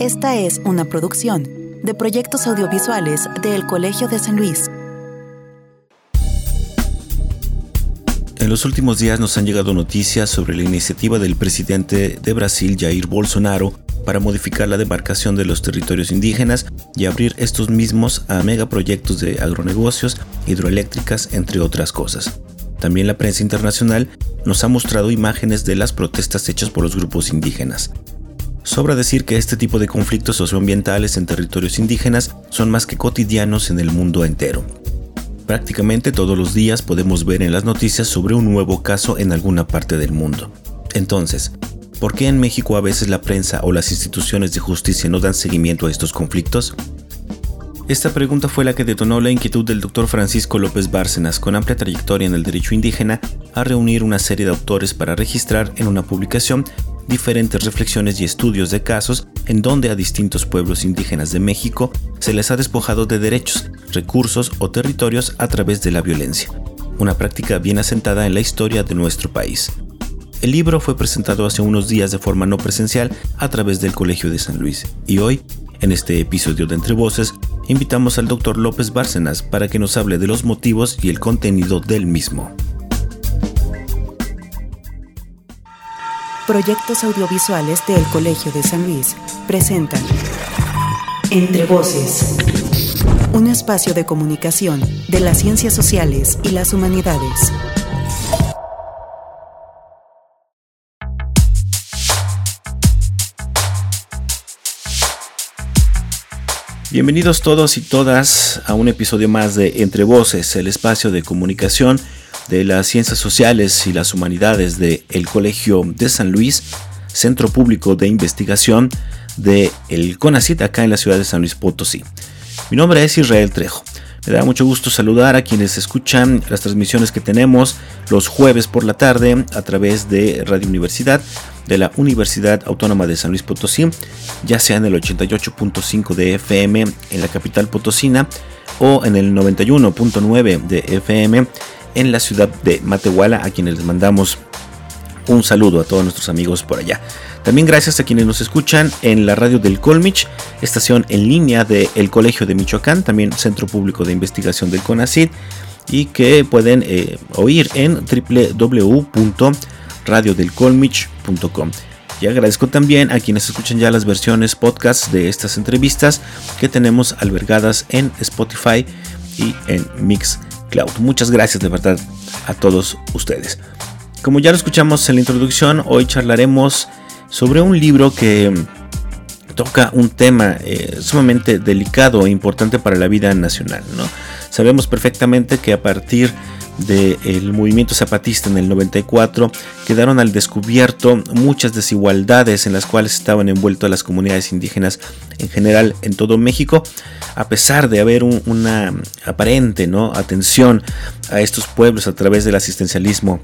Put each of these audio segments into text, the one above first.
Esta es una producción de proyectos audiovisuales del Colegio de San Luis. En los últimos días nos han llegado noticias sobre la iniciativa del presidente de Brasil, Jair Bolsonaro, para modificar la demarcación de los territorios indígenas y abrir estos mismos a megaproyectos de agronegocios, hidroeléctricas, entre otras cosas. También la prensa internacional nos ha mostrado imágenes de las protestas hechas por los grupos indígenas. Sobra decir que este tipo de conflictos socioambientales en territorios indígenas son más que cotidianos en el mundo entero. Prácticamente todos los días podemos ver en las noticias sobre un nuevo caso en alguna parte del mundo. Entonces, ¿por qué en México a veces la prensa o las instituciones de justicia no dan seguimiento a estos conflictos? Esta pregunta fue la que detonó la inquietud del doctor Francisco López Bárcenas, con amplia trayectoria en el derecho indígena, a reunir una serie de autores para registrar en una publicación diferentes reflexiones y estudios de casos en donde a distintos pueblos indígenas de México se les ha despojado de derechos, recursos o territorios a través de la violencia, una práctica bien asentada en la historia de nuestro país. El libro fue presentado hace unos días de forma no presencial a través del Colegio de San Luis y hoy, en este episodio de Entre Voces, invitamos al doctor López Bárcenas para que nos hable de los motivos y el contenido del mismo. Proyectos audiovisuales del Colegio de San Luis presentan Entre Voces, un espacio de comunicación de las ciencias sociales y las humanidades. Bienvenidos todos y todas a un episodio más de Entre Voces, el espacio de comunicación de las Ciencias Sociales y las Humanidades del el Colegio de San Luis, Centro Público de Investigación del el CONACIT acá en la ciudad de San Luis Potosí. Mi nombre es Israel Trejo. Me da mucho gusto saludar a quienes escuchan las transmisiones que tenemos los jueves por la tarde a través de Radio Universidad de la Universidad Autónoma de San Luis Potosí, ya sea en el 88.5 de FM en la capital potosina o en el 91.9 de FM en la ciudad de Matehuala, a quienes les mandamos un saludo a todos nuestros amigos por allá. También gracias a quienes nos escuchan en la radio del Colmich, estación en línea del Colegio de Michoacán, también Centro Público de Investigación del CONACID, y que pueden eh, oír en www.radiodelcolmich.com. Y agradezco también a quienes escuchan ya las versiones podcast de estas entrevistas que tenemos albergadas en Spotify y en Mix Muchas gracias de verdad a todos ustedes. Como ya lo escuchamos en la introducción, hoy charlaremos sobre un libro que toca un tema eh, sumamente delicado e importante para la vida nacional. ¿no? Sabemos perfectamente que a partir del movimiento zapatista en el 94 quedaron al descubierto muchas desigualdades en las cuales estaban envueltas las comunidades indígenas en general en todo México, a pesar de haber una aparente ¿no? atención a estos pueblos a través del asistencialismo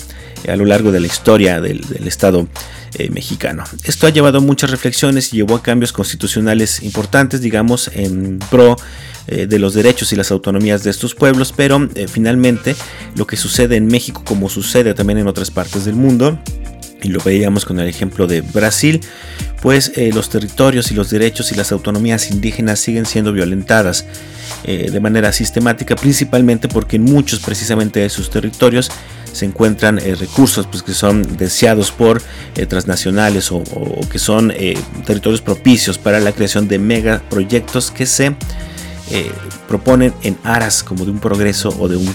a lo largo de la historia del, Estado eh, mexicano. Esto ha llevado a muchas reflexiones y llevó a cambios constitucionales importantes, digamos, en pro eh, de los derechos y las autonomías de estos pueblos, pero eh, finalmente lo que sucede en México como sucede también en otras partes del mundo, y lo veíamos con el ejemplo de Brasil, pues eh, los territorios y los derechos y las autonomías indígenas siguen siendo violentadas de manera sistemática, principalmente porque en muchos precisamente de sus territorios se encuentran recursos pues, que son deseados por transnacionales o, o, que son territorios propicios para la creación de megaproyectos que se eh, proponen en aras como de un progreso o de un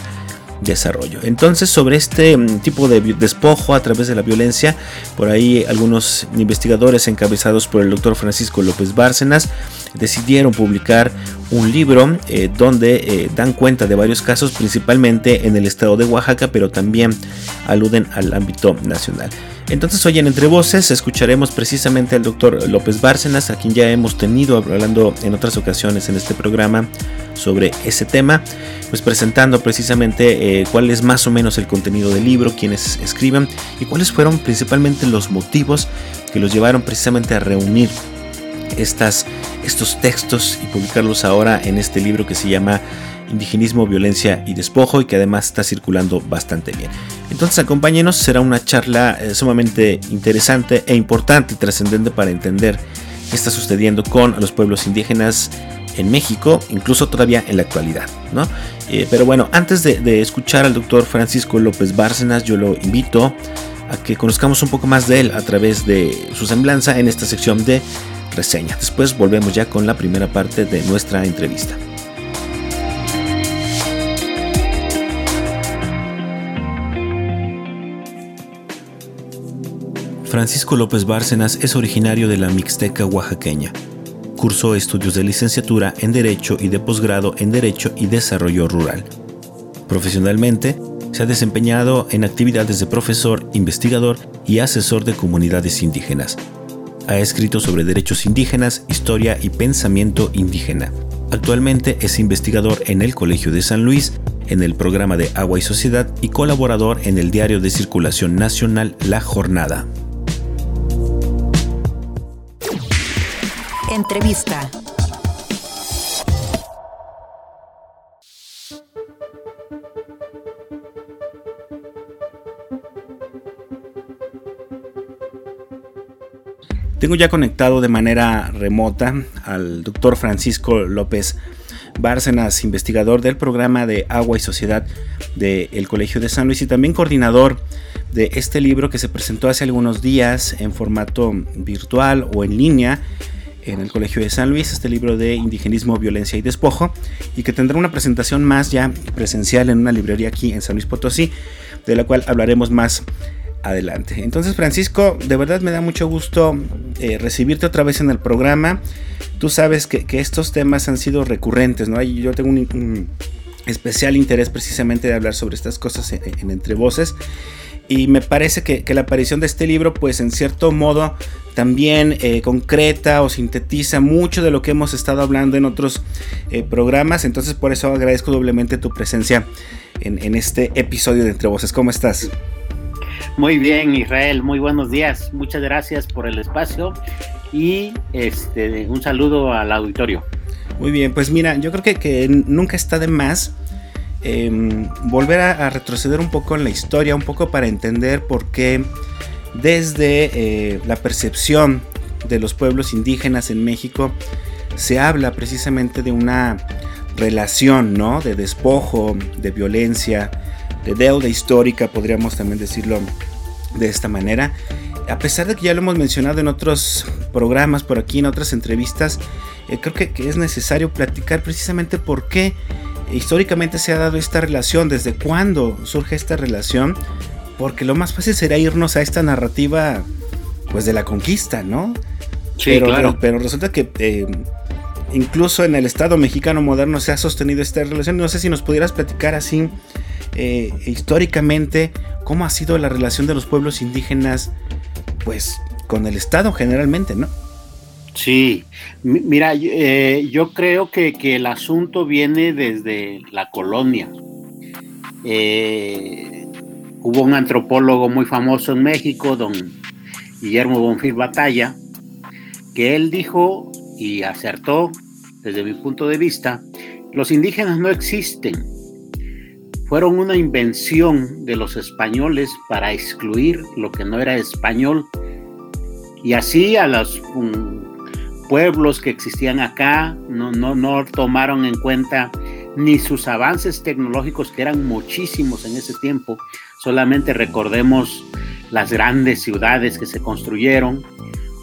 desarrollo. Entonces, sobre este mm, tipo de despojo a través de la violencia, por ahí algunos investigadores encabezados por el doctor Francisco López Bárcenas decidieron publicar un libro eh, donde eh, dan cuenta de varios casos, principalmente en el estado de Oaxaca, pero también aluden al ámbito nacional. Entonces hoy en Entre Voces escucharemos precisamente al doctor López Bárcenas, a quien ya hemos tenido hablando en otras ocasiones en este programa sobre ese tema, pues presentando precisamente eh, cuál es más o menos el contenido del libro, quienes escriben y cuáles fueron principalmente los motivos que los llevaron precisamente a reunir estas, estos textos y publicarlos ahora en este libro que se llama indigenismo, violencia y despojo y que además está circulando bastante bien. Entonces acompáñenos, será una charla eh, sumamente interesante e importante trascendente para entender está sucediendo con los pueblos indígenas en México, incluso todavía en la actualidad. ¿no? Eh, pero bueno, antes de, de, escuchar al doctor Francisco López Bárcenas, yo lo invito a que conozcamos un poco más de él a través de su semblanza en esta sección de reseña. Después volvemos ya con la primera parte de nuestra entrevista. Francisco López Bárcenas es originario de la Mixteca oaxaqueña. Cursó estudios de licenciatura en Derecho y de posgrado en Derecho y Desarrollo Rural. Profesionalmente, se ha desempeñado en actividades de profesor, investigador y asesor de comunidades indígenas. Ha escrito sobre derechos indígenas, historia y pensamiento indígena. Actualmente es investigador en el Colegio de San Luis, en el programa de Agua y Sociedad y colaborador en el diario de circulación nacional La Jornada. Entrevista. Tengo ya conectado de manera remota al doctor Francisco López Bárcenas, investigador del programa de Agua y Sociedad del Colegio de San Luis y también coordinador de este libro que se presentó hace algunos días en formato virtual o en línea en el Colegio de San Luis, este libro de indigenismo, violencia y despojo, y que tendrá una presentación más ya presencial en una librería aquí en San Luis Potosí, de la cual hablaremos más adelante. Entonces, Francisco, de verdad me da mucho gusto eh, recibirte otra vez en el programa. Tú sabes que, estos temas han sido recurrentes, ¿no? Yo tengo un, especial interés precisamente de hablar sobre estas cosas en, Entre Voces. Y me parece que, la aparición de este libro, pues en cierto modo, también eh, concreta o sintetiza mucho de lo que hemos estado hablando en otros eh, programas. Entonces por eso agradezco doblemente tu presencia en, en, este episodio de Entre Voces. ¿Cómo estás? Muy bien, Israel, muy buenos días. Muchas gracias por el espacio y este, un saludo al auditorio. Muy bien, pues mira, yo creo que, que nunca está de más em, volver a, retroceder un poco en la historia, un poco para entender por qué desde eh, la percepción de los pueblos indígenas en México se habla precisamente de una relación, ¿no? De despojo, de violencia, de deuda histórica, podríamos también decirlo de esta manera. A pesar de que ya lo hemos mencionado en otros programas, por aquí, en otras entrevistas, eh, creo que, es necesario platicar precisamente por qué históricamente se ha dado esta relación, desde cuándo surge esta relación, porque lo más fácil sería irnos a esta narrativa pues de la conquista, ¿no? Sí, pero, claro. pero, resulta que eh, incluso en el Estado mexicano moderno se ha sostenido esta relación. No sé si nos pudieras platicar así eh, históricamente cómo ha sido la relación de los pueblos indígenas, pues, con el Estado generalmente, ¿no? Sí, mira, eh, yo creo que, el asunto viene desde la colonia. Eh, hubo un antropólogo muy famoso en México, don Guillermo Bonfil Batalla, que él dijo y acertó desde mi punto de vista, los indígenas no existen, fueron una invención de los españoles para excluir lo que no era español. Y así a los um, pueblos que existían acá no, no, no tomaron en cuenta ni sus avances tecnológicos que eran muchísimos en ese tiempo, solamente recordemos las grandes ciudades que se construyeron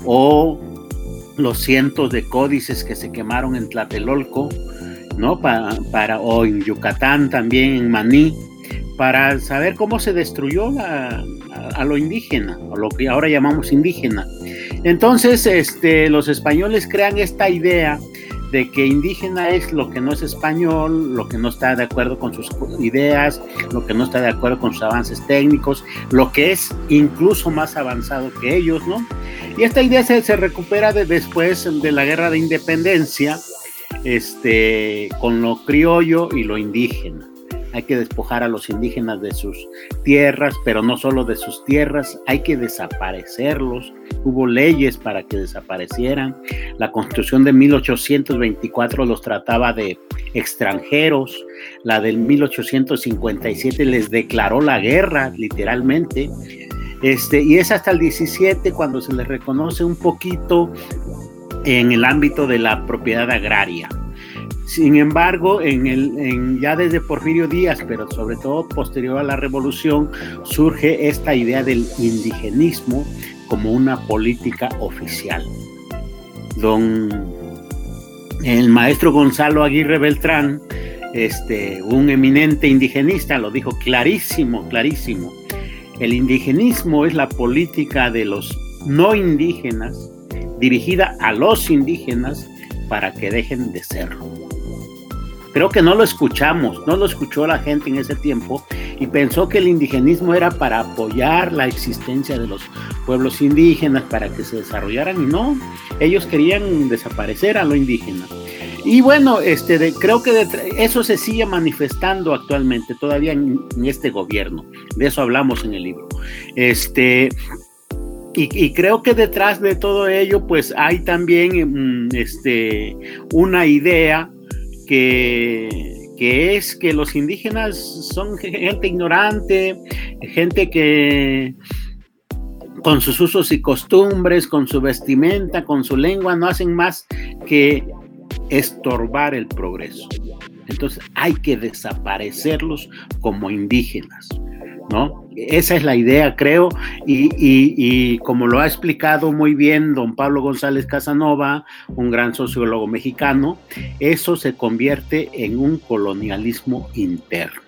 o los cientos de códices que se quemaron en Tlatelolco ¿no? Para, para, o en Yucatán también, en Maní, para saber cómo se destruyó a, lo indígena, o lo que ahora llamamos indígena. Entonces, este, los españoles crean esta idea de que indígena es lo que no es español, lo que no está de acuerdo con sus ideas, lo que no está de acuerdo con sus avances técnicos, lo que es incluso más avanzado que ellos, ¿no? Y esta idea se, se recupera de, después de la guerra de independencia, este, con lo criollo y lo indígena. Hay que despojar a los indígenas de sus tierras, pero no solo de sus tierras, hay que desaparecerlos. Hubo leyes para que desaparecieran. La constitución de 1824 los trataba de extranjeros. La del 1857 les declaró la guerra, literalmente. Este, y es hasta el 17 cuando se les reconoce un poquito en el ámbito de la propiedad agraria. Sin embargo, en el, ya desde Porfirio Díaz, pero sobre todo posterior a la revolución, surge esta idea del indigenismo como una política oficial. Don el maestro Gonzalo Aguirre Beltrán, este, un eminente indigenista, lo dijo clarísimo, clarísimo. El indigenismo es la política de los no indígenas dirigida a los indígenas para que dejen de serlo. Creo que no lo escuchamos, no lo escuchó la gente en ese tiempo y pensó que el indigenismo era para apoyar la existencia de los pueblos indígenas, para que se desarrollaran y no, ellos querían desaparecer a lo indígena. Y bueno, este, creo que eso se sigue manifestando actualmente, todavía en, este gobierno. De eso hablamos en el libro. Este, y, creo que detrás de todo ello, pues hay también mm, este, una idea que, que es que los indígenas son gente ignorante, gente que con sus usos y costumbres, con su vestimenta, con su lengua, no hacen más que estorbar el progreso. Entonces hay que desaparecerlos como indígenas, ¿no? Esa es la idea, creo, y, como lo ha explicado muy bien don Pablo González Casanova, un gran sociólogo mexicano, eso se convierte en un colonialismo interno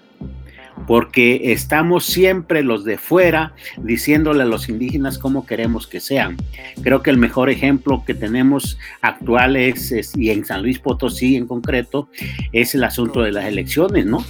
porque estamos siempre los de fuera diciéndole a los indígenas cómo queremos que sean. Creo que el mejor ejemplo que tenemos actual es, y en San Luis Potosí en concreto, es el asunto de las elecciones, ¿no?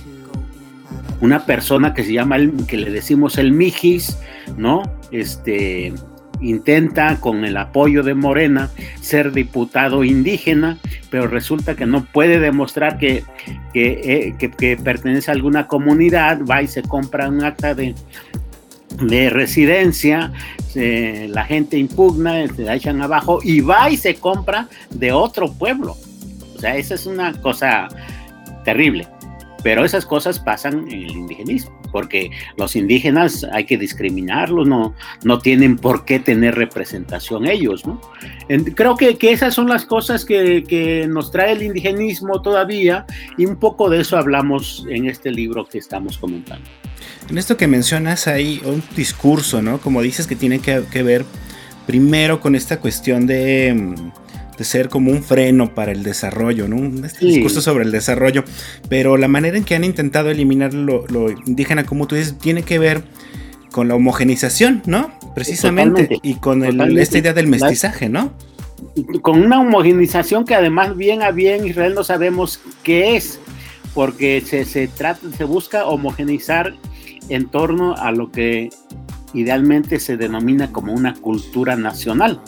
Una persona que se llama, el, que le decimos el Mijis, ¿no? Este, intenta con el apoyo de Morena ser diputado indígena, pero resulta que no puede demostrar que, que, eh, pertenece a alguna comunidad, va y se compra un acta de, de residencia, la gente impugna, se la echan abajo y va y se compra de otro pueblo. O sea, esa es una cosa terrible. Pero esas cosas pasan en el indigenismo, porque los indígenas hay que discriminarlos, no, no tienen por qué tener representación ellos, ¿no? creo que, que, esas son las cosas que, que, nos trae el indigenismo todavía y un poco de eso hablamos en este libro que estamos comentando. En esto que mencionas hay un discurso, ¿no? Como dices que tiene que, que ver primero con esta cuestión de mm, de ser como un freno para el desarrollo, ¿no? Este discurso sobre el desarrollo, pero la manera en que han intentado eliminar lo, indígena, como tú dices, tiene que ver con la homogenización, ¿no? Precisamente, y con esta idea del mestizaje, ¿no? Con una homogenización que además bien a bien Israel no sabemos qué es, porque se, se trata, se busca homogenizar en torno a lo que idealmente se denomina como una cultura nacional.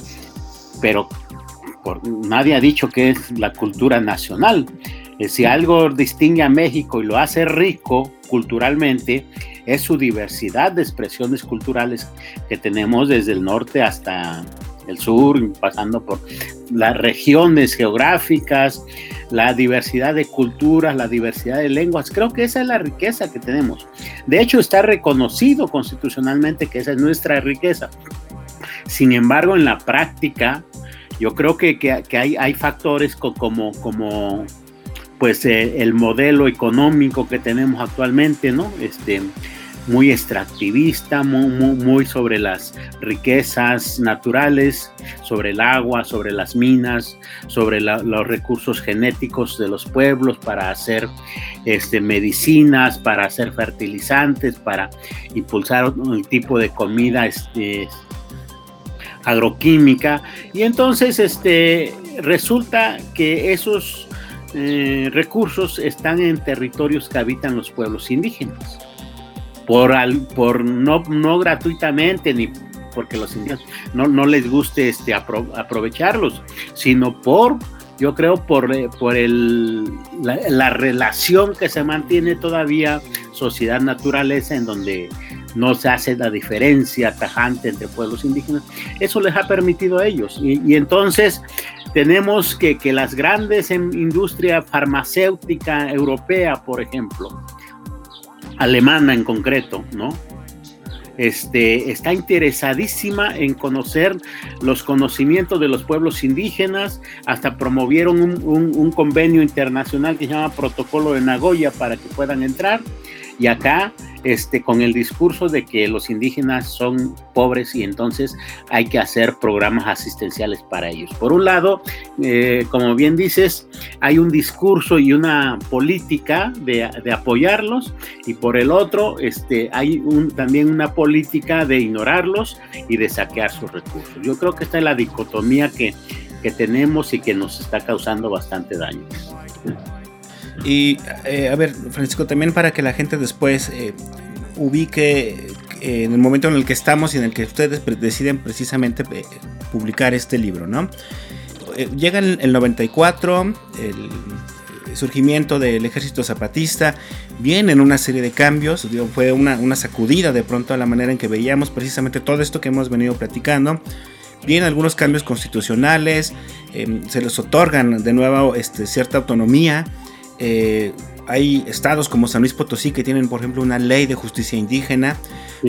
Pero nadie ha dicho que es la cultura nacional. Eh, si algo distingue a México y lo hace rico culturalmente, es su diversidad de expresiones culturales que tenemos desde el norte hasta el sur, pasando por las regiones geográficas, la diversidad de culturas, la diversidad de lenguas. Creo que esa es la riqueza que tenemos. De hecho, está reconocido constitucionalmente que esa es nuestra riqueza. Sin embargo, en la práctica, yo creo que, hay, hay, factores como, como pues eh, el modelo económico que tenemos actualmente, ¿no? Este, muy extractivista, muy, sobre las riquezas naturales, sobre el agua, sobre las minas, sobre los recursos genéticos de los pueblos para hacer este, medicinas, para hacer fertilizantes, para impulsar un tipo de comida este, agroquímica. Y entonces este resulta que esos eh, recursos están en territorios que habitan los pueblos indígenas. Por, al, por no, no gratuitamente ni porque los indígenas no, no les guste este, aprovecharlos, sino por, yo creo, por, eh, por el, la, la relación que se mantiene todavía sociedad-naturaleza en donde no se hace la diferencia tajante entre pueblos indígenas, eso les ha permitido a ellos. Y, entonces tenemos que, que las grandes industria farmacéutica europea, por ejemplo, alemana en concreto, ¿no? este, está interesadísima en conocer los conocimientos de los pueblos indígenas, hasta promovieron un, un convenio internacional que se llama Protocolo de Nagoya para que puedan entrar. Y acá este, con el discurso de que los indígenas son pobres y entonces hay que hacer programas asistenciales para ellos. Por un lado, eh, como bien dices, hay un discurso y una política de, apoyarlos y por el otro, este, hay también una política de ignorarlos y de saquear sus recursos. Yo creo que esta es la dicotomía que, tenemos y que nos está causando bastante daño. Y eh, a ver, Francisco, también para que la gente después eh, ubique eh, en el momento en el que estamos y en el que ustedes deciden precisamente publicar este libro, ¿no? llega el, el 94, el surgimiento del ejército zapatista, vienen una serie de cambios, fue una, una, sacudida de pronto a la manera en que veíamos precisamente todo esto que hemos venido platicando. Vienen algunos cambios constitucionales, se les otorgan de nuevo este, cierta autonomía eh, hay estados como San Luis Potosí que tienen, por ejemplo, una ley de justicia indígena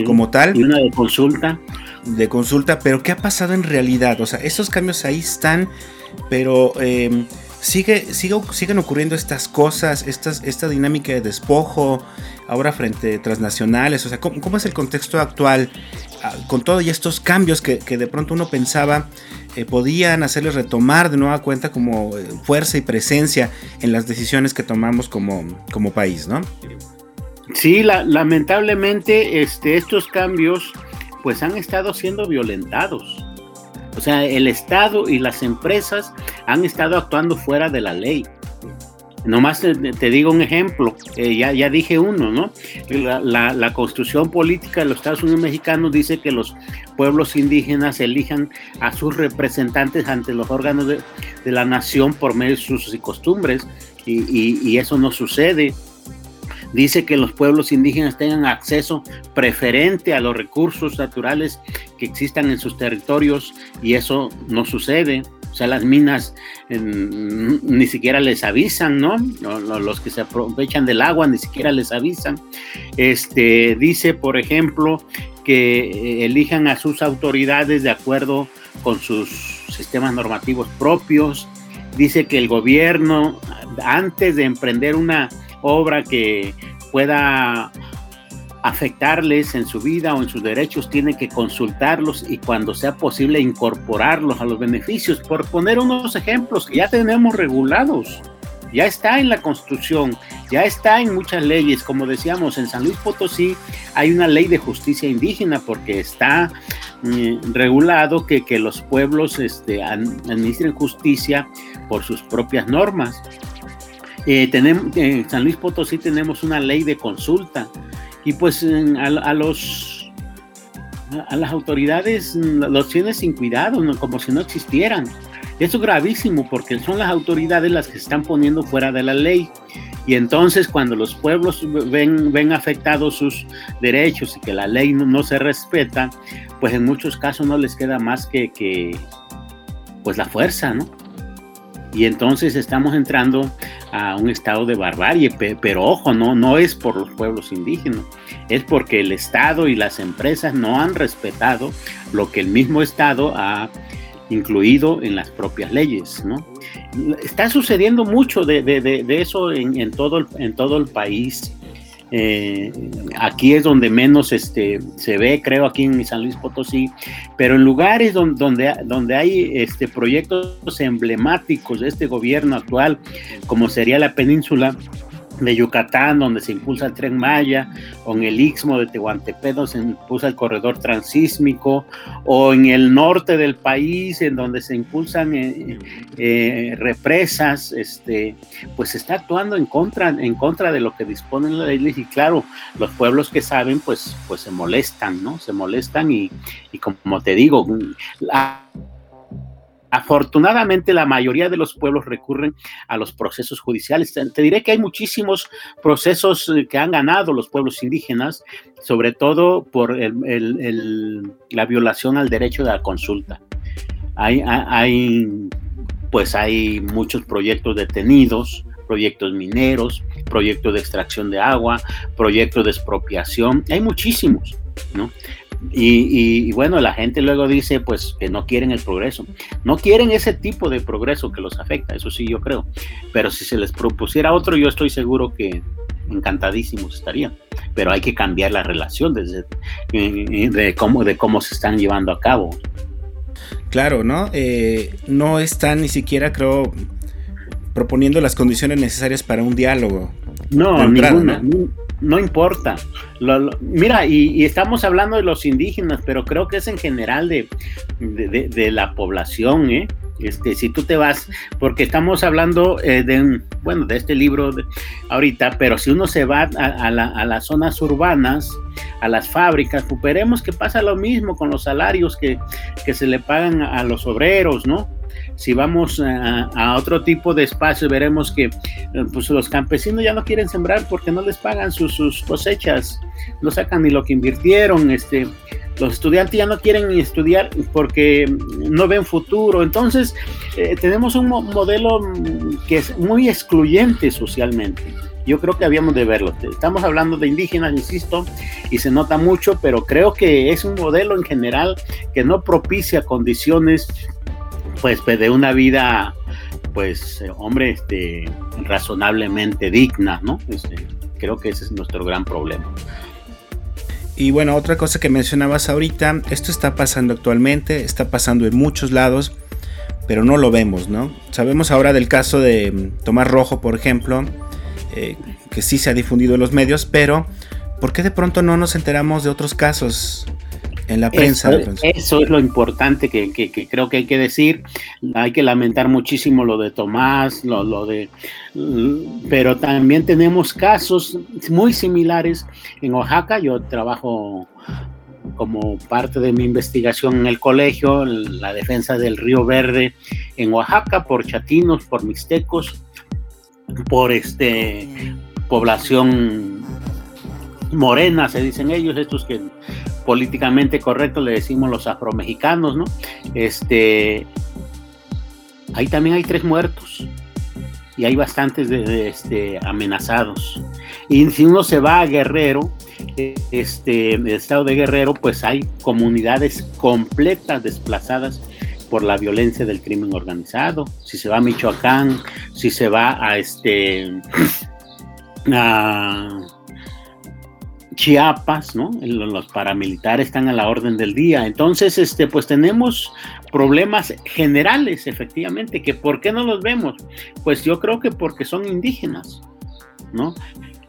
como tal. Y una de consulta. De consulta, pero ¿qué ha pasado en realidad? O sea, esos cambios ahí están, pero eh, sigue, sigue, siguen ocurriendo estas cosas, esta dinámica de despojo, ahora frente a transnacionales. O sea, ¿cómo, es el contexto actual ah, con todos estos cambios que, de pronto uno pensaba eh, podían hacerles retomar de nueva cuenta como eh, fuerza y presencia en las decisiones que tomamos como, como país, ¿no? Sí, lamentablemente este, estos cambios pues han estado siendo violentados. O sea, el Estado y las empresas han estado actuando fuera de la ley. Nomás te, digo un ejemplo, eh, ya, ya dije uno, ¿no? La, la, construcción política de los Estados Unidos mexicanos dice que los pueblos indígenas elijan a sus representantes ante los órganos de, la nación por medio de sus costumbres, y, y eso no sucede dice que los pueblos indígenas tengan acceso preferente a los recursos naturales que existan en sus territorios y eso no sucede. O sea, las minas ni siquiera les avisan, ¿no? Los que se aprovechan del agua ni siquiera les avisan. Este, dice, por ejemplo, que eh, elijan a sus autoridades de acuerdo con sus sistemas normativos propios. Dice que el gobierno, antes de emprender una obra que pueda afectarles en su vida o en sus derechos, tiene que consultarlos y cuando sea posible incorporarlos a los beneficios. Por poner unos ejemplos ya tenemos regulados, ya está en la Constitución, ya está en muchas leyes. Como decíamos, en San Luis Potosí hay una ley de justicia indígena porque está mm, regulado que, que, los pueblos este, administren justicia por sus propias normas. Eh, tenemos, en San Luis Potosí tenemos una ley de consulta y pues a, los a las autoridades los tiene sin cuidado, como si no existieran. Eso es gravísimo porque son las autoridades las que están poniendo fuera de la ley. Y entonces cuando los pueblos ven, ven afectados sus derechos y que la ley no, se respeta, pues en muchos casos no les queda más que, que pues la fuerza, ¿no? Y entonces estamos entrando a un estado de barbarie, pero ojo, no, no es por los pueblos indígenas, es porque el Estado y las empresas no han respetado lo que el mismo Estado ha incluido en las propias leyes, ¿no? Está sucediendo mucho de, eso en, todo el, en todo el país. Eh, aquí es donde menos este, se ve, creo, aquí en San Luis Potosí, pero en lugares donde, donde, hay este, proyectos emblemáticos de este gobierno actual, como sería la península, de Yucatán, donde se impulsa el tren Maya, o en el Istmo de Tehuantepec, donde se impulsa el corredor transísmico, o en el norte del país, en donde se impulsan eh, eh, represas, este, pues está actuando en contra, en contra de lo que disponen las leyes, y claro, los pueblos que saben, pues, pues se molestan, ¿no? Se molestan y, y como te digo, la Afortunadamente, la mayoría de los pueblos recurren a los procesos judiciales. Te, diré que hay muchísimos procesos eh, que han ganado los pueblos indígenas, sobre todo por la violación al derecho de la consulta. Hay, hay, pues hay muchos proyectos detenidos, proyectos mineros, proyectos de extracción de agua, proyectos de expropiación. Hay muchísimos ¿no? Y, bueno, la gente luego dice pues que no quieren el progreso. No quieren ese tipo de progreso que los afecta, eso sí yo creo. Pero si se les propusiera otro, yo estoy seguro que encantadísimos estarían. Pero hay que cambiar la relación desde, de, cómo, de cómo se están llevando a cabo. Claro, ¿no? Eh, no están ni siquiera, creo, proponiendo las condiciones necesarias para un diálogo. No, ninguna. ¿no? importa. mira, y, estamos hablando de los indígenas, pero creo que es en general de, de la población, ¿eh? Este, si tú te vas, porque estamos hablando eh, de, bueno, de este libro ahorita, pero si uno se va a, las zonas urbanas, a las fábricas, pues veremos que pasa lo mismo con los salarios que, se le pagan a, los obreros, ¿no? Si vamos a, otro tipo de espacio, veremos que pues, los campesinos ya no quieren sembrar porque no les pagan sus, sus cosechas, no sacan ni lo que invirtieron, este, los estudiantes ya no quieren estudiar porque no ven futuro. Entonces, eh, tenemos un modelo que es muy excluyente socialmente. Yo creo que habíamos de verlo. Estamos hablando de indígenas, insisto, y se nota mucho, pero creo que es un modelo en general que no propicia condiciones pues de una vida pues hombre este razonablemente digna, ¿no? Este, creo que ese es nuestro gran problema. Y bueno, otra cosa que mencionabas ahorita, esto está pasando actualmente, está pasando en muchos lados, pero no lo vemos, ¿no? Sabemos ahora del caso de mm, Tomás Rojo, por ejemplo, eh, que sí se ha difundido en los medios, pero ¿por qué de pronto no nos enteramos de otros casos en la prensa. Eso, es lo importante que, creo que hay que decir. Hay que lamentar muchísimo lo de Tomás, lo, lo de, pero también tenemos casos muy similares en Oaxaca. Yo trabajo como parte de mi investigación en el colegio, la defensa del río Verde en Oaxaca por chatinos, por mixtecos, por este población morena, se dicen ellos, estos que políticamente correcto le decimos los afromexicanos, ¿no? Este, ahí también hay tres muertos y hay bastantes de, este, amenazados. Y si uno se va a Guerrero, este, el estado de Guerrero, pues hay comunidades completas desplazadas por la violencia del crimen organizado. Si se va a Michoacán, si se va a este a Chiapas, ¿no? Los paramilitares están a la orden del día. Entonces, este, pues tenemos problemas generales, efectivamente, que ¿por qué no los vemos? Pues yo creo que porque son indígenas, ¿no?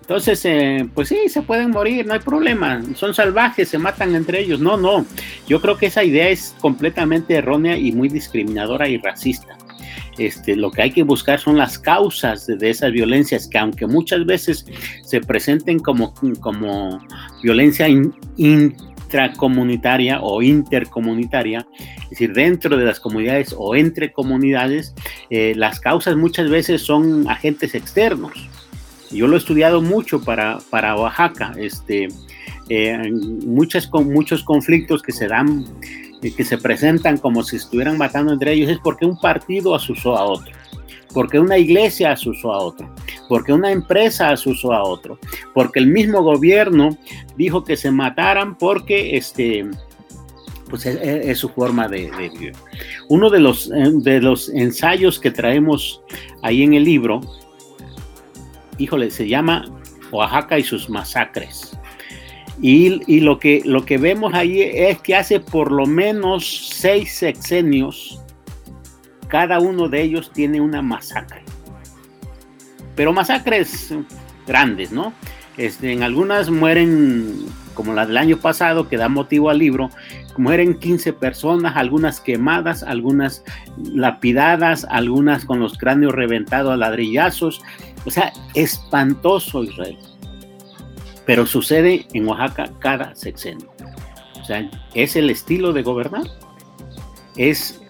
Entonces, eh, pues sí, se pueden morir, no hay problema. Son salvajes, se matan entre ellos. No, no. Yo creo que esa idea es completamente errónea y muy discriminadora y racista. Este, lo que hay que buscar son las causas de, esas violencias, que aunque muchas veces se presenten como, como violencia intracomunitaria o intercomunitaria, es decir, dentro de las comunidades o entre comunidades, eh, las causas muchas veces son agentes externos. Yo lo he estudiado mucho para, para Oaxaca, este, eh, con, muchos conflictos que se dan que se presentan como si estuvieran matando entre ellos es porque un partido asusó a otro, porque una iglesia asusó a otro, porque una empresa asusó a otro, porque el mismo gobierno dijo que se mataran porque este pues es, su forma de, vivir. Uno de los, eh, de los ensayos que traemos ahí en el libro, híjole, se llama Oaxaca y sus masacres. Y, lo, que, lo que vemos ahí es que hace por lo menos seis sexenios, cada uno de ellos tiene una masacre. Pero masacres grandes, ¿no? Este, en algunas mueren, como la del año pasado, que da motivo al libro, mueren 15 personas, algunas quemadas, algunas lapidadas, algunas con los cráneos reventados a ladrillazos. O sea, espantoso Israel pero sucede en Oaxaca cada sexenio. O sea, es el estilo de gobernar, es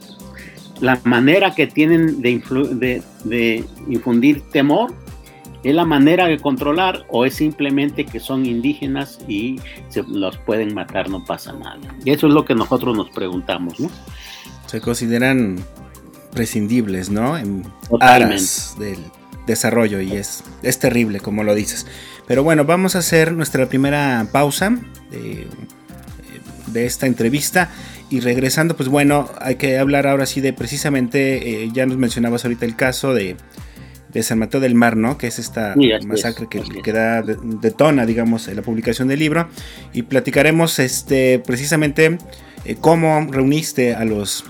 la manera que tienen de, de, infundir temor, es la manera de controlar o es simplemente que son indígenas y se los pueden matar, no pasa nada. Y eso es lo que nosotros nos preguntamos, ¿no? Se consideran prescindibles, ¿no? En aras del desarrollo y es, es terrible, como lo dices. Pero bueno, vamos a hacer nuestra primera pausa. de esta entrevista. Y regresando, pues bueno, hay que hablar ahora sí de precisamente, eh, ya nos mencionabas ahorita el caso de, de San Mateo del Mar, ¿no? Que es esta masacre que, que, da, detona, digamos, la publicación del libro. Y platicaremos este, precisamente eh, cómo reuniste a los,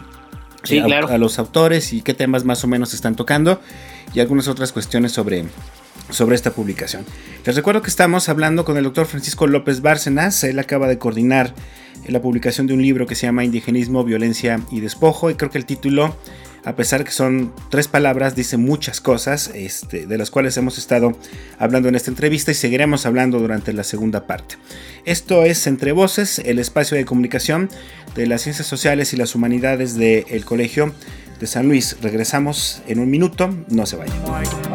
a, los autores y qué temas más o menos están tocando y algunas otras cuestiones sobre, sobre esta publicación. Les recuerdo que estamos hablando con el doctor Francisco López Bárcenas. Él acaba de coordinar la publicación de un libro que se llama Indigenismo, Violencia y Despojo. Y creo que el título a pesar que son tres palabras, dice muchas cosas, este, de las cuales hemos estado hablando en esta entrevista y seguiremos hablando durante la segunda parte. Esto es Entre Voces, el espacio de comunicación de las ciencias sociales y las humanidades del Colegio de San Luis. Regresamos en un minuto, no se vayan.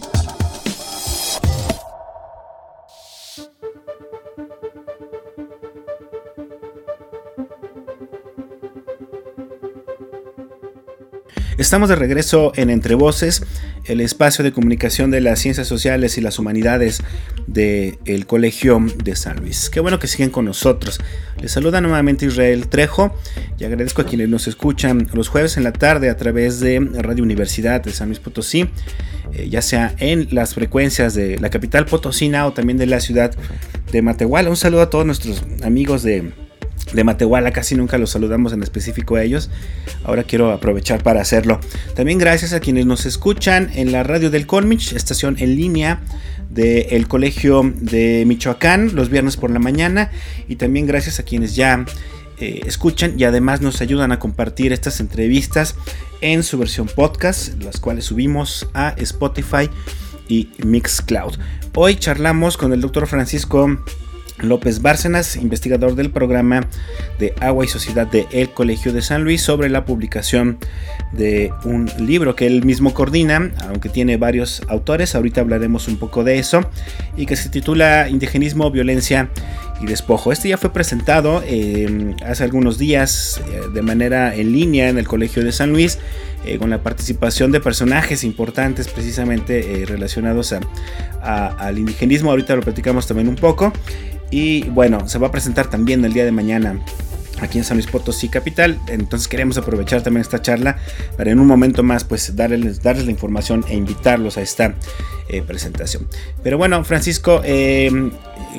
Estamos de regreso en Entre Voces, el espacio de comunicación de las ciencias sociales y las humanidades del Colegio de San Luis. Qué bueno que siguen con nosotros. Les saluda nuevamente Israel Trejo y agradezco a quienes nos escuchan los jueves en la tarde a través de Radio Universidad de San Luis Potosí, eh, ya sea en las frecuencias de la capital potosina o también de la ciudad de Matehuala. Un saludo a todos nuestros amigos de de Matehuala, casi nunca los saludamos en específico a ellos. Ahora quiero aprovechar para hacerlo. También gracias a quienes nos escuchan en la radio del Colmich, estación en línea del Colegio de Michoacán, los viernes por la mañana. Y también gracias a quienes ya eh, escuchan y además nos ayudan a compartir estas entrevistas en su versión podcast, las cuales subimos a Spotify y Mixcloud. Hoy charlamos con el doctor Francisco López Bárcenas, investigador del programa de Agua y Sociedad de El Colegio de San Luis, sobre la publicación de un libro que él mismo coordina, aunque tiene varios autores, ahorita hablaremos un poco de eso, y que se titula Indigenismo, Violencia y Despojo. Este ya fue presentado em, hace algunos días eh, de manera en línea en el Colegio de San Luis. Eh, con la participación de personajes importantes precisamente eh, relacionados al indigenismo. Ahorita lo platicamos también un poco. Y bueno, se va a presentar también el día de mañana aquí en San Luis Potosí Capital. Entonces queremos aprovechar también esta charla para en un momento más pues darles, darles la información e invitarlos a esta eh, presentación. Pero bueno, Francisco, em,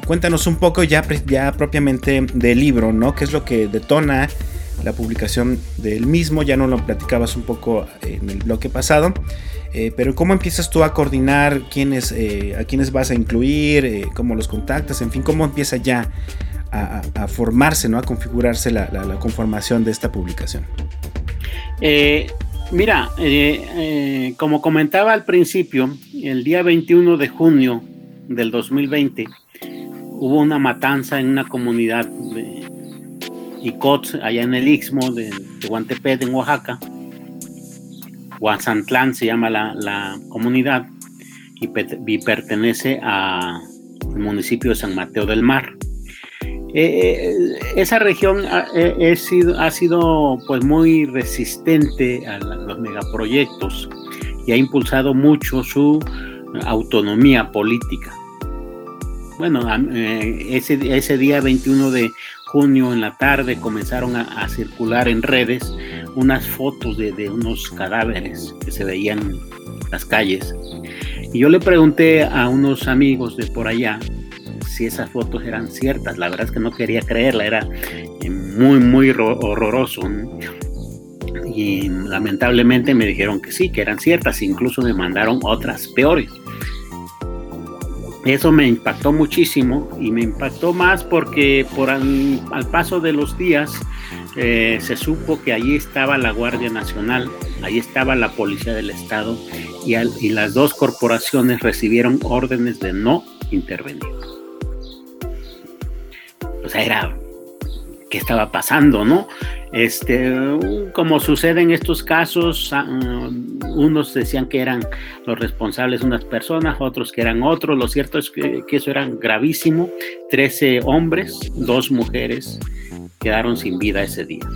cuéntanos un poco ya, ya propiamente del libro, ¿no? ¿Qué es lo que detona la publicación del mismo? Ya no lo platicabas un poco en el bloque pasado. Eh, pero ¿cómo empiezas tú a coordinar quiénes, eh, a quiénes vas a incluir, eh, cómo los contactas, en fin, cómo empieza ya a, formarse, ¿no? a configurarse la, conformación de esta publicación? mira, como comentaba al principio, el día 21 de junio del 2020 hubo una matanza en una comunidad de Icot, allá en el Istmo de, de en Oaxaca Huazantlán se llama la, comunidad y, pertenece al municipio de San Mateo del Mar. Eh, eh, esa región ha, eh, sido, ha sido pues muy resistente a los megaproyectos y ha impulsado mucho su autonomía política. Bueno, ese, ese día 21 de junio en la tarde comenzaron a circular en redes unas fotos de, unos cadáveres que se veían en las calles. Y yo le pregunté a unos amigos de por allá si esas fotos eran ciertas. La verdad es que no quería creerla, era eh, muy, muy horroroso. Y lamentablemente me dijeron que sí, que eran ciertas. Incluso me mandaron otras peores. Eso me impactó muchísimo y me impactó más porque por al paso de los días eh, se supo que allí estaba la Guardia Nacional, allí estaba la Policía del Estado y, y las dos corporaciones recibieron órdenes de no intervenir. O sea, era qué estaba pasando, ¿no? Este, como sucede en estos casos, ah, unos decían que eran los responsables unas personas, otros que eran otros. Lo cierto es que, que eso era gravísimo. Trece hombres, dos mujeres quedaron sin vida ese día.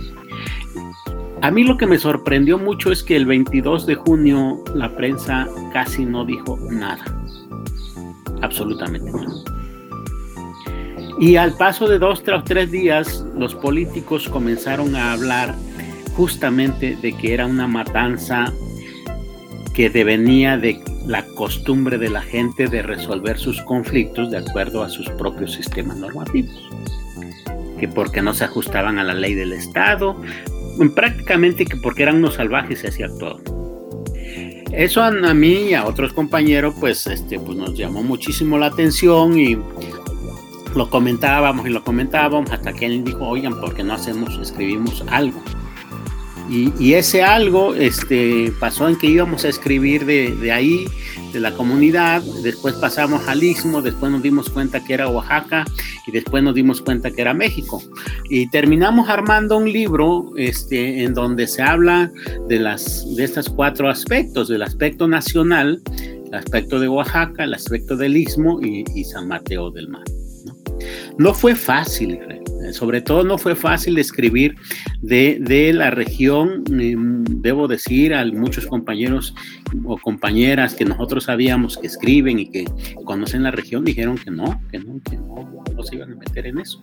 A mí lo que me sorprendió mucho es que el 22 de junio la prensa casi no dijo nada. Absolutamente nada. Y al paso de dos tres días, los políticos comenzaron a hablar justamente de que era una matanza que devenía de la costumbre de la gente de resolver sus conflictos de acuerdo a sus propios sistemas normativos, que porque no se ajustaban a la ley del Estado, prácticamente que porque eran unos salvajes se hacía todo. Eso a, mí y a otros compañeros pues, este, pues nos llamó muchísimo la atención y lo comentábamos y lo comentábamos hasta que él dijo, oigan, ¿por qué no hacemos, escribimos algo? Y, ese algo este, pasó en que íbamos a escribir de, de, ahí, de la comunidad, después pasamos al Istmo, después nos dimos cuenta que era Oaxaca y después nos dimos cuenta que era México. Y terminamos armando un libro este, en donde se habla de, las, de estos cuatro aspectos, del aspecto nacional, el aspecto de Oaxaca, el aspecto del Istmo y, y San Mateo del Mar. No fue fácil, sobre todo no fue fácil escribir de, la región, em, debo decir a muchos compañeros o compañeras que nosotros sabíamos que escriben y que conocen la región, dijeron que no, que no, que no, no se iban a meter en eso.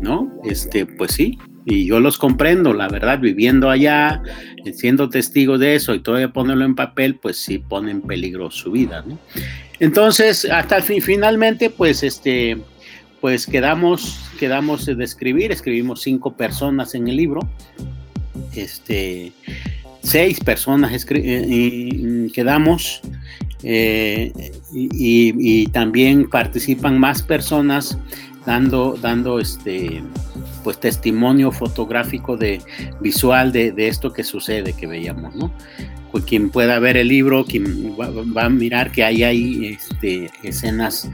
¿No? Este, pues sí, y yo los comprendo, la verdad, viviendo allá, siendo testigo de eso y todavía ponerlo en papel, pues sí pone en peligro su vida, ¿no? Entonces, hasta el fin, finalmente, pues este, pues quedamos, quedamos de escribir, escribimos cinco personas en el libro, este, seis personas eh, y quedamos eh, y, también participan más personas dando, dando este, pues testimonio fotográfico de visual de, esto que sucede que veíamos, ¿no? Quien pueda ver el libro, quien va, a mirar que ahí hay este, escenas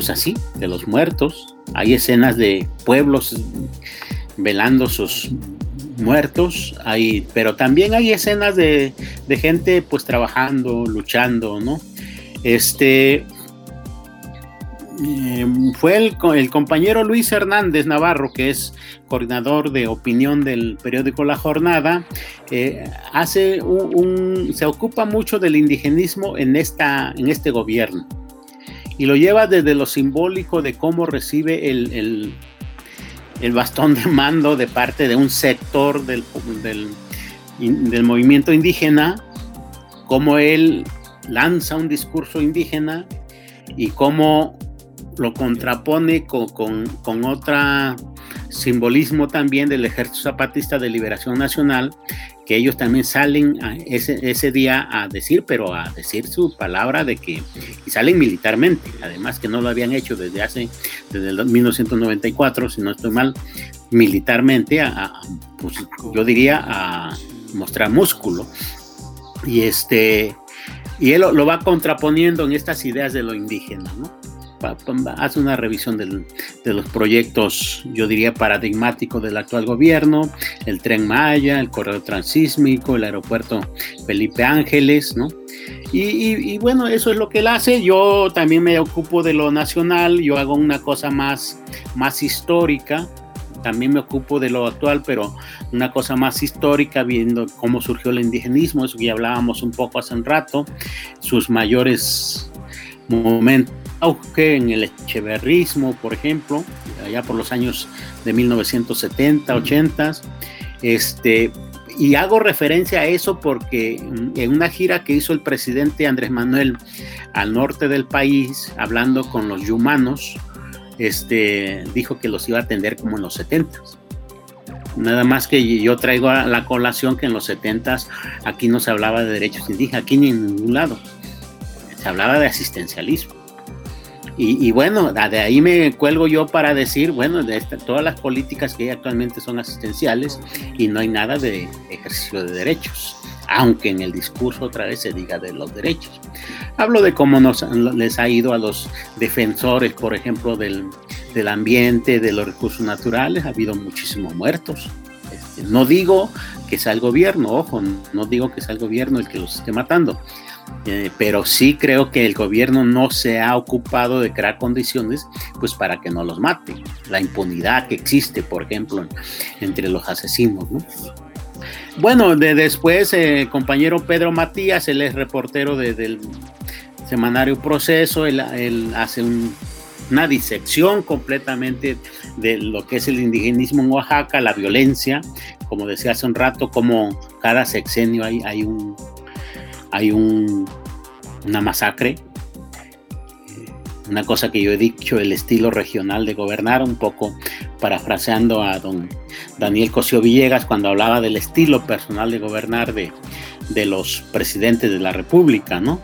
pues así, de los muertos. Hay escenas de pueblos velando sus muertos, hay, pero también hay escenas de, gente pues trabajando, luchando, ¿no? Este eh, fue el, el, compañero Luis Hernández Navarro, que es coordinador de opinión del periódico La Jornada, eh, hace un, se ocupa mucho del indigenismo en, esta, en este gobierno y lo lleva desde lo simbólico de cómo recibe el, bastón de mando de parte de un sector del, del, movimiento indígena, cómo él lanza un discurso indígena y cómo lo contrapone con, con, con otro simbolismo también del Ejército Zapatista de Liberación Nacional, que ellos también salen ese, ese, día a decir, pero a decir su palabra de que, y salen militarmente, además que no lo habían hecho desde hace, desde el 1994, si no estoy mal, militarmente, a, pues, yo diría a mostrar músculo. Y este, y él lo va contraponiendo en estas ideas de lo indígena, ¿no? Hace una revisión de los proyectos, yo diría, paradigmáticos del actual gobierno, el tren Maya, el corredor transísmico, el aeropuerto Felipe Ángeles, ¿no? Y, bueno, eso es lo que él hace. Yo también me ocupo de lo nacional, yo hago una cosa más, más histórica, también me ocupo de lo actual, pero una cosa más histórica, viendo cómo surgió el indigenismo, eso que ya hablábamos un poco hace un rato, sus mayores momentos auge en el echeverrismo, por ejemplo, allá por los años de 1970, 80. Este, y hago referencia a eso porque en una gira que hizo el presidente Andrés Manuel al norte del país, hablando con los yumanos, este, dijo que los iba a atender como en los 70. Nada más que yo traigo a la colación que en los 70 aquí no se hablaba de derechos indígenas, aquí ni en ningún lado. Se hablaba de asistencialismo. Y, bueno, de ahí me cuelgo yo para decir, bueno, de todas las políticas que hay actualmente son asistenciales y no hay nada de ejercicio de derechos, aunque en el discurso otra vez se diga de los derechos. Hablo de cómo nos, les ha ido a los defensores, por ejemplo, del, ambiente, de los recursos naturales, ha habido muchísimos muertos. Este, no digo que sea el gobierno, ojo, no digo que sea el gobierno el que los esté matando, eh, pero sí creo que el gobierno no se ha ocupado de crear condiciones pues para que no los maten. La impunidad que existe, por ejemplo, entre los asesinos. ¿no? Bueno, de después, eh, compañero Pedro Matías, él es reportero del semanario Proceso, él, hace una disección completamente de lo que es el indigenismo en Oaxaca, la violencia, como decía hace un rato, como cada sexenio hay, hay un hay un, una masacre, una cosa que yo he dicho, el estilo regional de gobernar, un poco parafraseando a don Daniel Cosío Villegas cuando hablaba del estilo personal de gobernar de, de los presidentes de la República, ¿no?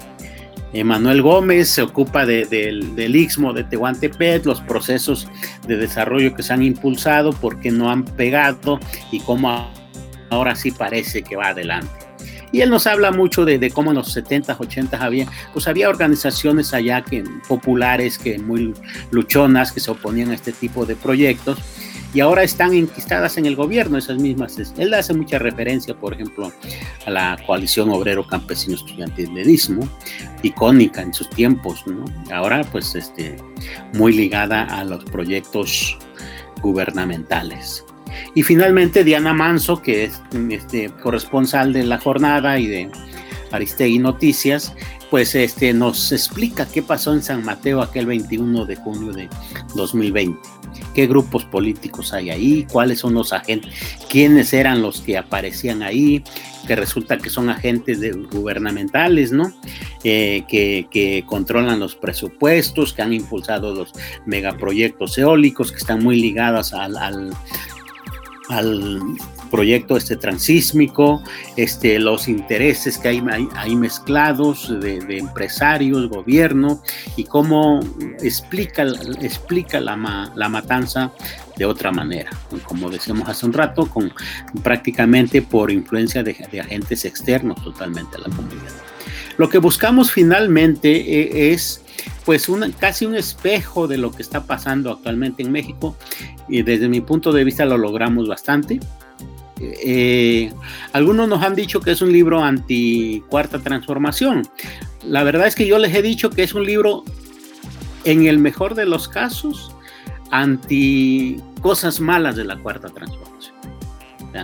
Emanuel Gómez se ocupa del Istmo de Tehuantepec, los procesos de desarrollo que se han impulsado, porque no han pegado y cómo ahora sí parece que va adelante. Y él nos habla mucho de, cómo en los 70s, 80s había, pues había organizaciones allá que, populares, que muy luchonas, que se oponían a este tipo de proyectos y ahora están enquistadas en el gobierno esas mismas. Él hace mucha referencia, por ejemplo, a la coalición obrero campesino estudiantil de Istmo, icónica en sus tiempos. Ahora pues este, muy ligada a los proyectos gubernamentales. Y finalmente Diana Manso, que es este, corresponsal de la jornada y de Aristegui Noticias, pues este, nos explica qué pasó en San Mateo aquel 21 de junio de 2020. ¿Qué grupos políticos hay ahí? ¿Cuáles son los agentes? ¿Quiénes eran los que aparecían ahí? Que resulta que son agentes gubernamentales, ¿no? Eh, que, controlan los presupuestos, que han impulsado los megaproyectos eólicos, que están muy ligados al, al proyecto este transísmico, este, los intereses que hay, hay, mezclados de, empresarios, gobierno, y cómo explica, explica la, la, matanza de otra manera, como decíamos hace un rato, con, prácticamente por influencia de, de agentes externos totalmente a la comunidad. Lo que buscamos finalmente eh, es pues casi un espejo de lo que está pasando actualmente en México y desde mi punto de vista lo logramos bastante. Eh, algunos nos han dicho que es un libro anti cuarta transformación. La verdad es que yo les he dicho que es un libro, en el mejor de los casos, anti cosas malas de la cuarta transformación.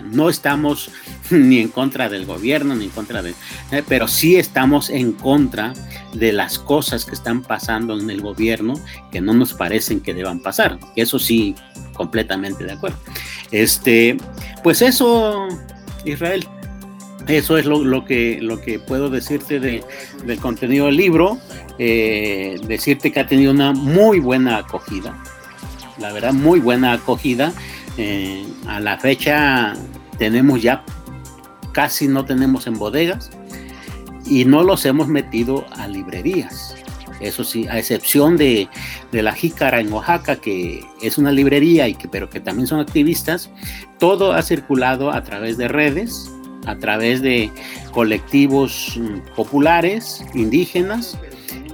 No estamos ni en contra del gobierno, ni en contra de... Eh, pero sí estamos en contra de las cosas que están pasando en el gobierno que no nos parecen que deban pasar. Eso sí, completamente de acuerdo. Este, pues eso, Israel, eso es lo, que, lo que puedo decirte de, del contenido del libro. Eh, decirte que ha tenido una muy buena acogida, la verdad, muy buena acogida. Eh, a la fecha tenemos ya casi no tenemos en bodegas y no los hemos metido a librerías. Eso sí, a excepción de, la Jícara en Oaxaca, que es una librería, y que, pero que también son activistas, todo ha circulado a través de redes, a través de colectivos mm, populares, indígenas,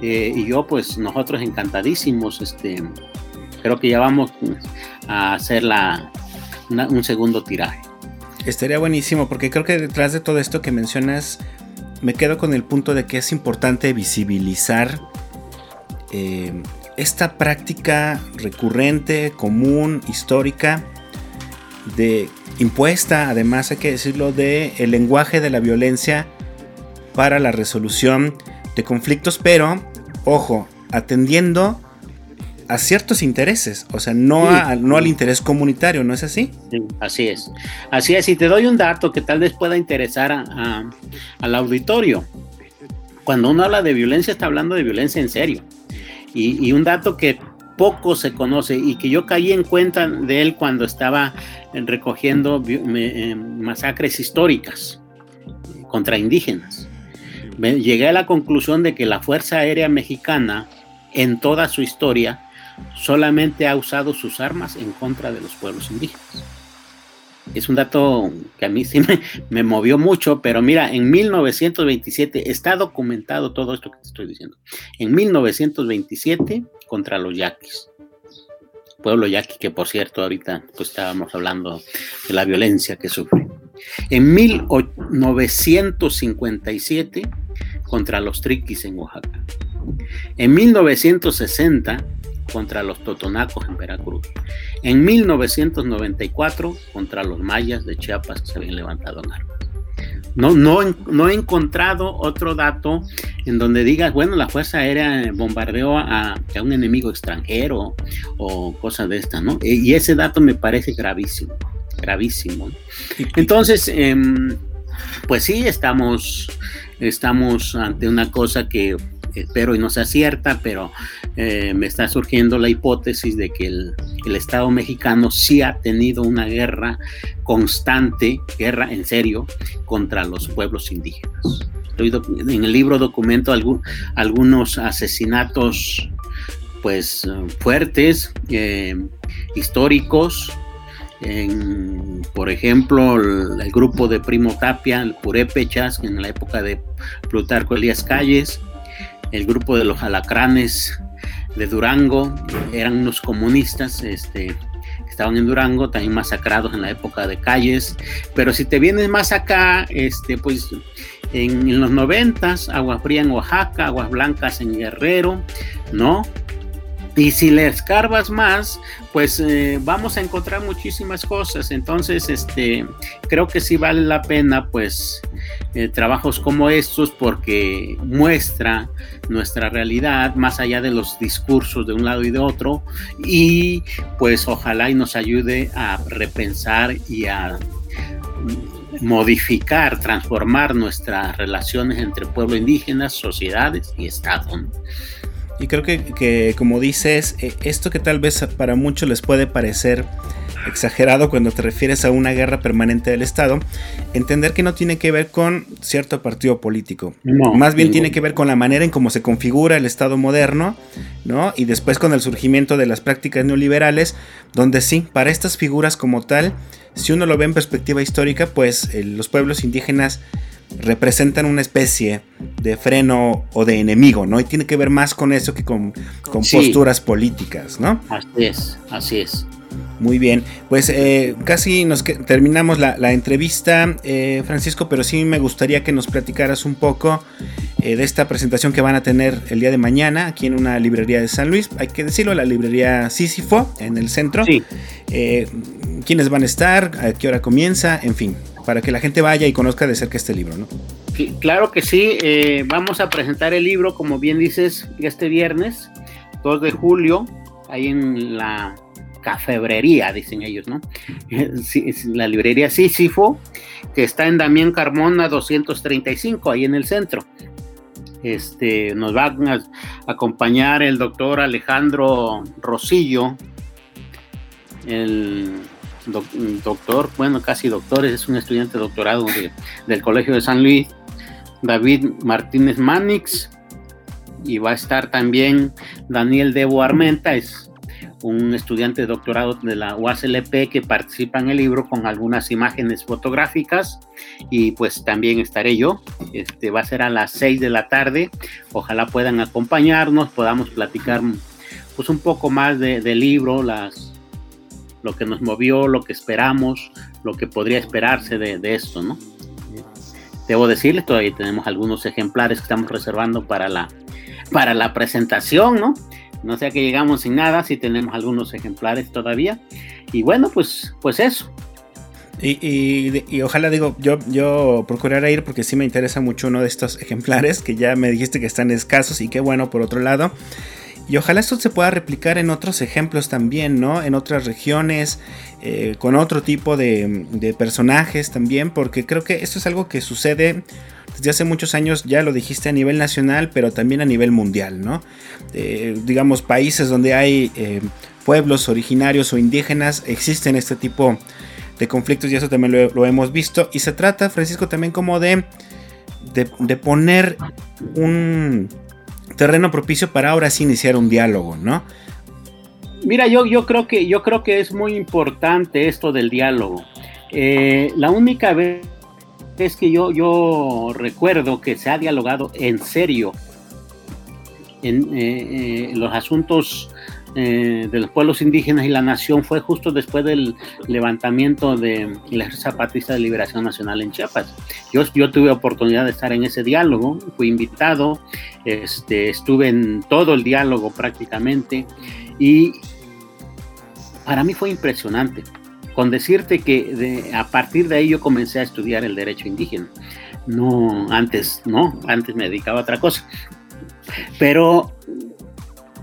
eh, y yo pues nosotros encantadísimos, este, creo que ya vamos a hacer la, un segundo tiraje. Estaría buenísimo porque creo que detrás de todo esto que mencionas me quedo con el punto de que es importante visibilizar eh, esta práctica recurrente, común, histórica, de impuesta, además hay que decirlo, de el lenguaje de la violencia para la resolución de conflictos, pero ojo, atendiendo a ciertos intereses, o sea, no, no al interés comunitario, ¿no es así? Sí, así es. Así es, y te doy un dato que tal vez pueda interesar al auditorio. Cuando uno habla de violencia, está hablando de violencia en serio. Y, un dato que poco se conoce y que yo caí en cuenta de él cuando estaba recogiendo eh, masacres históricas contra indígenas. Llegué a la conclusión de que la Fuerza Aérea Mexicana en toda su historia solamente ha usado sus armas en contra de los pueblos indígenas. Es un dato que a mí sí me, movió mucho, pero mira, en 1927 está documentado todo esto que te estoy diciendo. En 1927 contra los yaquis. pueblo yaqui, que por cierto ahorita pues estábamos hablando de la violencia que sufre. En 1957 contra los triquis en Oaxaca. En 1960 contra los totonacos en Veracruz. En 1994 contra los mayas de Chiapas que se habían levantado en armas. No, no, no he encontrado otro dato en donde digas, bueno, la Fuerza Aérea bombardeó a, a un enemigo extranjero o cosas de estas, ¿no? E, y ese dato me parece gravísimo, gravísimo. Entonces, eh, pues sí, estamos, estamos ante una cosa que espero y no sea cierta, pero eh, me está surgiendo la hipótesis de que el, el, Estado mexicano sí ha tenido una guerra constante, guerra en serio, contra los pueblos indígenas. En el libro documento algún, algunos asesinatos pues fuertes, eh, históricos, por ejemplo, el, el, grupo de Primo Tapia, el Purépechas, en la época de Plutarco Elías Calles, el grupo de los alacranes de Durango, eran unos comunistas, este, estaban en Durango, también masacrados en la época de Calles, pero si te vienes más acá, este, pues en, los noventas, Agua Fría en Oaxaca, Aguas Blancas en Guerrero, ¿no? Y si le escarbas más, pues eh, vamos a encontrar muchísimas cosas. Entonces, este, creo que sí vale la pena, pues, eh, trabajos como estos porque muestra nuestra realidad más allá de los discursos de un lado y de otro. Y pues ojalá y nos ayude a repensar y a modificar, transformar nuestras relaciones entre pueblo indígenas, sociedades y Estado. Y creo que, que, como dices, eh, esto que tal vez para muchos les puede parecer exagerado cuando te refieres a una guerra permanente del Estado, entender que no tiene que ver con cierto partido político. No, Más bien tiene que ver con la manera en cómo se configura el Estado moderno, ¿no? Y después con el surgimiento de las prácticas neoliberales, donde sí, para estas figuras como tal, si uno lo ve en perspectiva histórica, pues eh, los pueblos indígenas representan una especie de freno o de enemigo, ¿no? Y tiene que ver más con eso que con, con sí. posturas políticas, ¿no? Así es, así es. Muy bien, pues eh, casi nos que, terminamos la, la entrevista, eh, Francisco, pero sí me gustaría que nos platicaras un poco eh, de esta presentación que van a tener el día de mañana aquí en una librería de San Luis, hay que decirlo, la librería Sísifo en el centro. Sí. ¿Quiénes van a estar? ¿A qué hora comienza? En fin, para que la gente vaya y conozca de cerca este libro, ¿no? Claro que sí, eh, vamos a presentar el libro, como bien dices, este viernes, 2 de julio, ahí en la cafebrería, dicen ellos, ¿no? La librería Sísifo, que está en Damián Carmona 235, ahí en el centro. Este, nos va a acompañar el doctor Alejandro Rosillo, el doctor, bueno, casi doctor, es un estudiante doctorado de, del Colegio de San Luis, David Martínez Manix, y va a estar también Daniel Debo Armenta, es un estudiante de doctorado de la UASLP que participa en el libro con algunas imágenes fotográficas y pues también estaré yo. Este va a ser a las 6 de la tarde. Ojalá puedan acompañarnos, podamos platicar pues un poco más del de libro, las lo que nos movió, lo que esperamos, lo que podría esperarse de, esto, ¿no? Debo decirles, todavía tenemos algunos ejemplares que estamos reservando para la, para la presentación, ¿no? No sea que llegamos sin nada, si tenemos algunos ejemplares todavía. Y bueno, pues, pues eso. Y, ojalá digo, yo, yo procuraré ir porque sí me interesa mucho uno de estos ejemplares que ya me dijiste que están escasos y qué bueno por otro lado. Y ojalá esto se pueda replicar en otros ejemplos también, ¿no? En otras regiones, eh, con otro tipo de, personajes también, porque creo que esto es algo que sucede desde hace muchos años, ya lo dijiste a nivel nacional, pero también a nivel mundial, ¿no? Eh, digamos, países donde hay eh, pueblos originarios o indígenas, existen este tipo de conflictos y eso también lo, hemos visto. Y se trata, Francisco, también como de, de poner un terreno propicio para ahora sí iniciar un diálogo, ¿no? Mira, yo, yo, creo, que, yo creo que es muy importante esto del diálogo. Eh, la única vez es que yo, yo recuerdo que se ha dialogado en serio en eh, eh, los asuntos eh, de los pueblos indígenas y la nación fue justo después del levantamiento de la Zapatista de Liberación Nacional en Chiapas. Yo, yo tuve oportunidad de estar en ese diálogo, fui invitado, este, estuve en todo el diálogo prácticamente y para mí fue impresionante con decirte que a partir de ahí yo comencé a estudiar el derecho indígena. No, antes, no, antes me dedicaba a otra cosa. Pero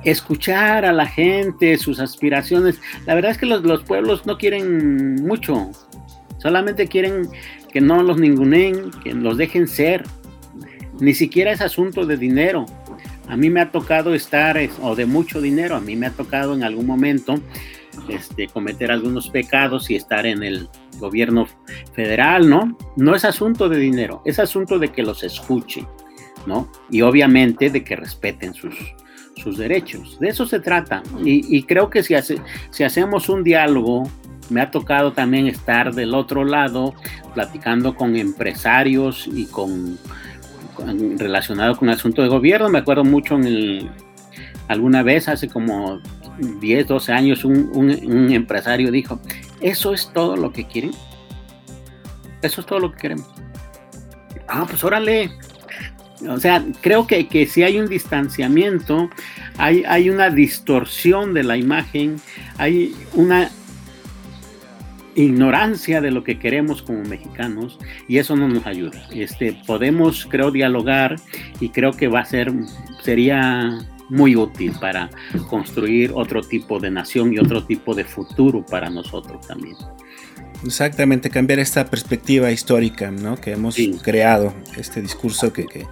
escuchar a la gente, sus aspiraciones. La verdad es que los, pueblos no quieren mucho, solamente quieren que no los ningunen, que los dejen ser. Ni siquiera es asunto de dinero. A mí me ha tocado estar, o de mucho dinero, a mí me ha tocado en algún momento este, cometer algunos pecados y estar en el gobierno federal, ¿no? No es asunto de dinero, es asunto de que los escuchen, ¿no? Y obviamente de que respeten sus, sus derechos. De eso se trata. Y, creo que si, hacemos un diálogo, me ha tocado también estar del otro lado, platicando con empresarios y con, relacionado con el asunto de gobierno. Me acuerdo mucho en el, alguna vez, hace como 10, 12 años, un, un empresario dijo, ¿eso es todo lo que quieren? Eso es todo lo que queremos. Ah, pues órale, o sea, creo que, que si hay un distanciamiento, hay, hay una distorsión de la imagen, hay una ignorancia de lo que queremos como mexicanos y eso no nos ayuda. Este, podemos, creo, dialogar y creo que va a ser, sería muy útil para construir otro tipo de nación y otro tipo de futuro para nosotros también. Exactamente, cambiar esta perspectiva histórica ¿no? que hemos creado, este discurso que, que,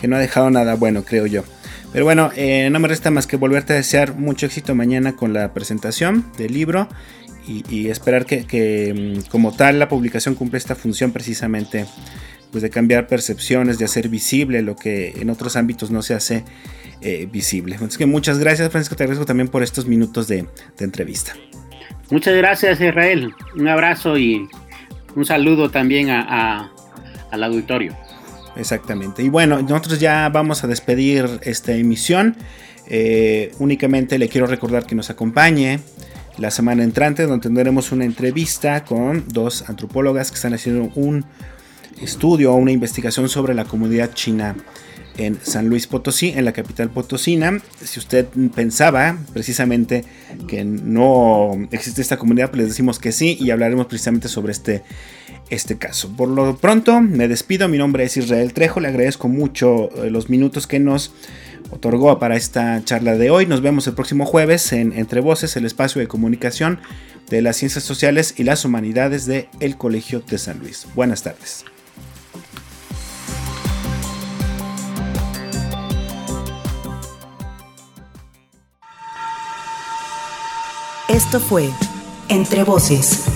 que no ha dejado nada bueno, creo yo. Pero bueno, eh, no me resta más que volverte a desear mucho éxito mañana con la presentación del libro y, esperar que, mm, como tal la publicación cumple esta función precisamente pues de cambiar percepciones, de hacer visible lo que en otros ámbitos no se hace eh, visible. Entonces que muchas gracias Francisco, te agradezco también por estos minutos de, entrevista. Muchas gracias Israel, un abrazo y un saludo también al auditorio. Exactamente. Y bueno, nosotros ya vamos a despedir esta emisión. Eh, únicamente le quiero recordar que nos acompañe la semana entrante, donde tendremos una entrevista con dos antropólogas que están haciendo un estudio o una investigación sobre la comunidad china en San Luis Potosí, en la capital potosina. Si usted pensaba precisamente que no existe esta comunidad, pues les decimos que sí y hablaremos precisamente sobre este este caso. Por lo pronto, me despido. Mi nombre es Israel Trejo. Le agradezco mucho eh, los minutos que nos otorgó para esta charla de hoy. Nos vemos el próximo jueves en Entre Voces, el espacio de comunicación de las ciencias sociales y las humanidades de el Colegio de San Luis. Buenas tardes. Esto fue Entre Voces